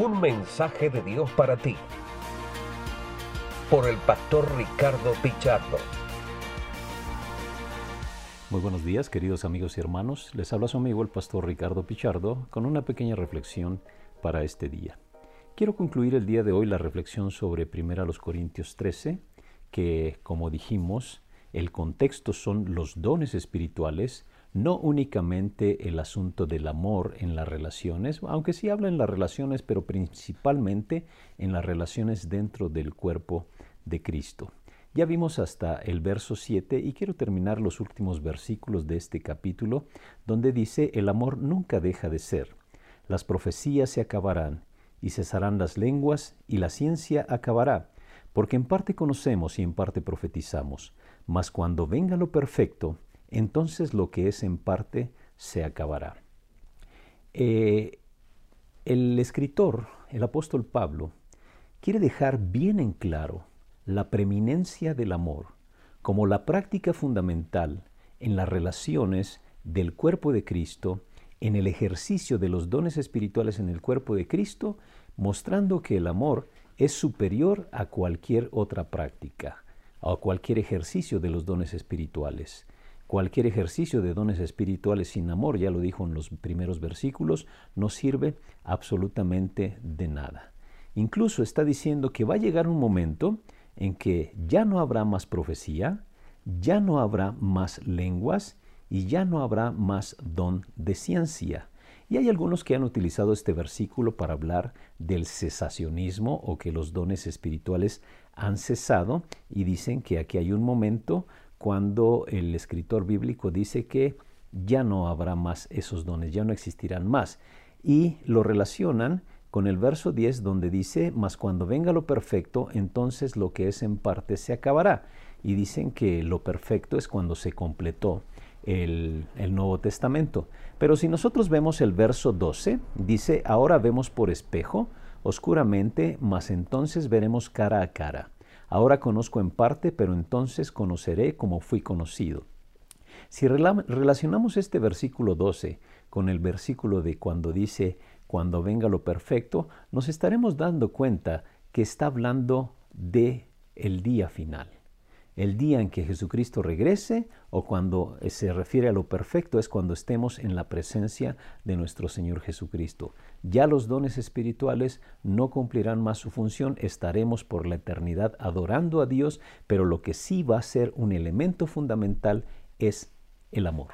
Un mensaje de Dios para ti. Por el pastor Ricardo Pichardo. Muy buenos días, queridos amigos y hermanos. Les habla su amigo el pastor Ricardo Pichardo con una pequeña reflexión para este día. Quiero concluir el día de hoy la reflexión sobre 1 Corintios 13, que, como dijimos, el contexto son los dones espirituales no únicamente el asunto del amor en las relaciones, aunque sí habla en las relaciones, pero principalmente en las relaciones dentro del cuerpo de Cristo. Ya vimos hasta el verso 7 y quiero terminar los últimos versículos de este capítulo, donde dice, el amor nunca deja de ser, las profecías se acabarán y cesarán las lenguas y la ciencia acabará, porque en parte conocemos y en parte profetizamos, mas cuando venga lo perfecto, entonces lo que es en parte se acabará. Eh, el escritor, el apóstol Pablo, quiere dejar bien en claro la preeminencia del amor como la práctica fundamental en las relaciones del cuerpo de Cristo, en el ejercicio de los dones espirituales en el cuerpo de Cristo, mostrando que el amor es superior a cualquier otra práctica, a cualquier ejercicio de los dones espirituales. Cualquier ejercicio de dones espirituales sin amor, ya lo dijo en los primeros versículos, no sirve absolutamente de nada. Incluso está diciendo que va a llegar un momento en que ya no habrá más profecía, ya no habrá más lenguas y ya no habrá más don de ciencia. Y hay algunos que han utilizado este versículo para hablar del cesacionismo o que los dones espirituales han cesado y dicen que aquí hay un momento cuando el escritor bíblico dice que ya no habrá más esos dones, ya no existirán más. Y lo relacionan con el verso 10 donde dice, mas cuando venga lo perfecto, entonces lo que es en parte se acabará. Y dicen que lo perfecto es cuando se completó el, el, Nuevo Testamento. Pero si nosotros vemos el verso 12, dice, ahora vemos por espejo, oscuramente, mas entonces veremos cara a cara. Ahora conozco en parte, pero entonces conoceré como fui conocido. Si relacionamos este versículo 12 con el versículo de cuando dice, cuando venga lo perfecto, nos estaremos dando cuenta que está hablando de el día final el día en que Jesucristo regrese o cuando se refiere a lo perfecto es cuando estemos en la presencia de nuestro Señor Jesucristo. Ya los dones espirituales no cumplirán más su función, estaremos por la eternidad adorando a Dios, pero lo que sí va a ser un elemento fundamental es el amor.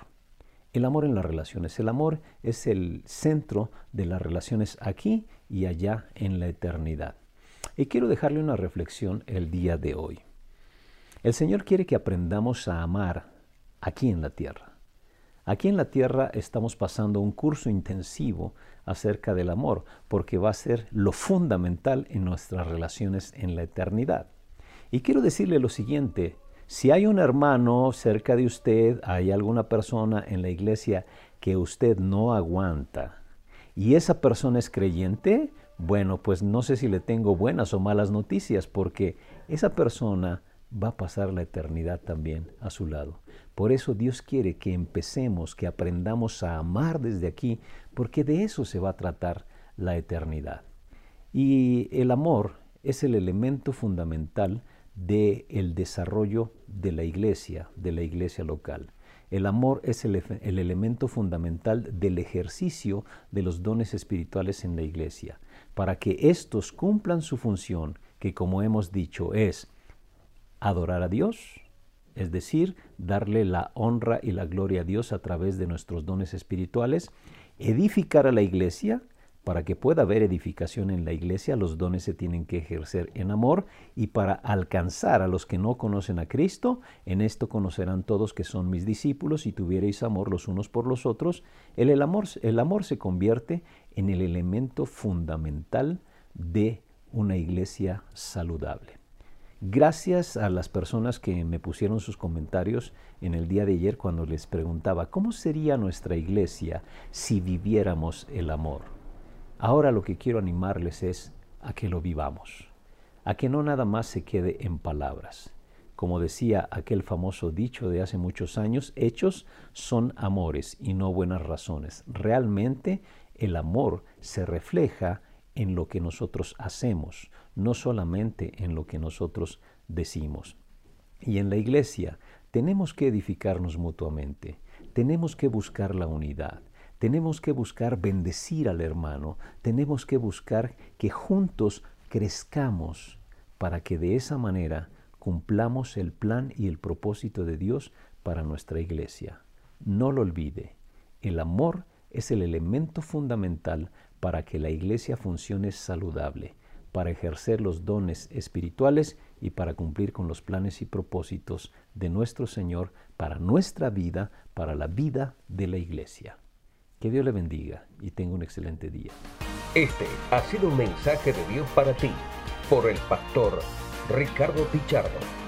El amor en las relaciones. El amor es el centro de las relaciones aquí y allá en la eternidad. Y quiero dejarle una reflexión el día de hoy. El Señor quiere que aprendamos a amar aquí en la tierra. Aquí en la tierra estamos pasando un curso intensivo acerca del amor, porque va a ser lo fundamental en nuestras relaciones en la eternidad. Y quiero decirle lo siguiente, si hay un hermano cerca de usted, hay alguna persona en la iglesia que usted no aguanta, y esa persona es creyente, bueno, pues no sé si le tengo buenas o malas noticias, porque esa persona va a pasar la eternidad también a su lado. Por eso Dios quiere que empecemos, que aprendamos a amar desde aquí, porque de eso se va a tratar la eternidad. Y el amor es el elemento fundamental del el desarrollo de la iglesia, de la iglesia local. El amor es el, el, elemento fundamental del ejercicio de los dones espirituales en la iglesia, para que éstos cumplan su función, que como hemos dicho es adorar a Dios, es decir, darle la honra y la gloria a Dios a través de nuestros dones espirituales, edificar a la iglesia, para que pueda haber edificación en la iglesia, los dones se tienen que ejercer en amor y para alcanzar a los que no conocen a Cristo, en esto conocerán todos que son mis discípulos si tuvierais amor los unos por los otros. El, el amor se convierte en el elemento fundamental de una iglesia saludable. Gracias a las personas que me pusieron sus comentarios en el día de ayer cuando les preguntaba, ¿cómo sería nuestra iglesia si viviéramos el amor? Ahora lo que quiero animarles es a que lo vivamos, a que no nada más se quede en palabras. Como decía aquel famoso dicho de hace muchos años, hechos son amores y no buenas razones. Realmente el amor se refleja en lo que nosotros hacemos, no solamente en lo que nosotros decimos. Y en la iglesia tenemos que edificarnos mutuamente, tenemos que buscar la unidad, tenemos que buscar bendecir al hermano, tenemos que buscar que juntos crezcamos para que de esa manera cumplamos el plan y el propósito de Dios para nuestra iglesia. No lo olvide, el amor es el elemento fundamental para que la iglesia funcione saludable, para ejercer los dones espirituales y para cumplir con los planes y propósitos de nuestro Señor para nuestra vida, para la vida de la iglesia. Que Dios le bendiga y tenga un excelente día. Este ha sido un mensaje de Dios para ti por el pastor Ricardo Pichardo.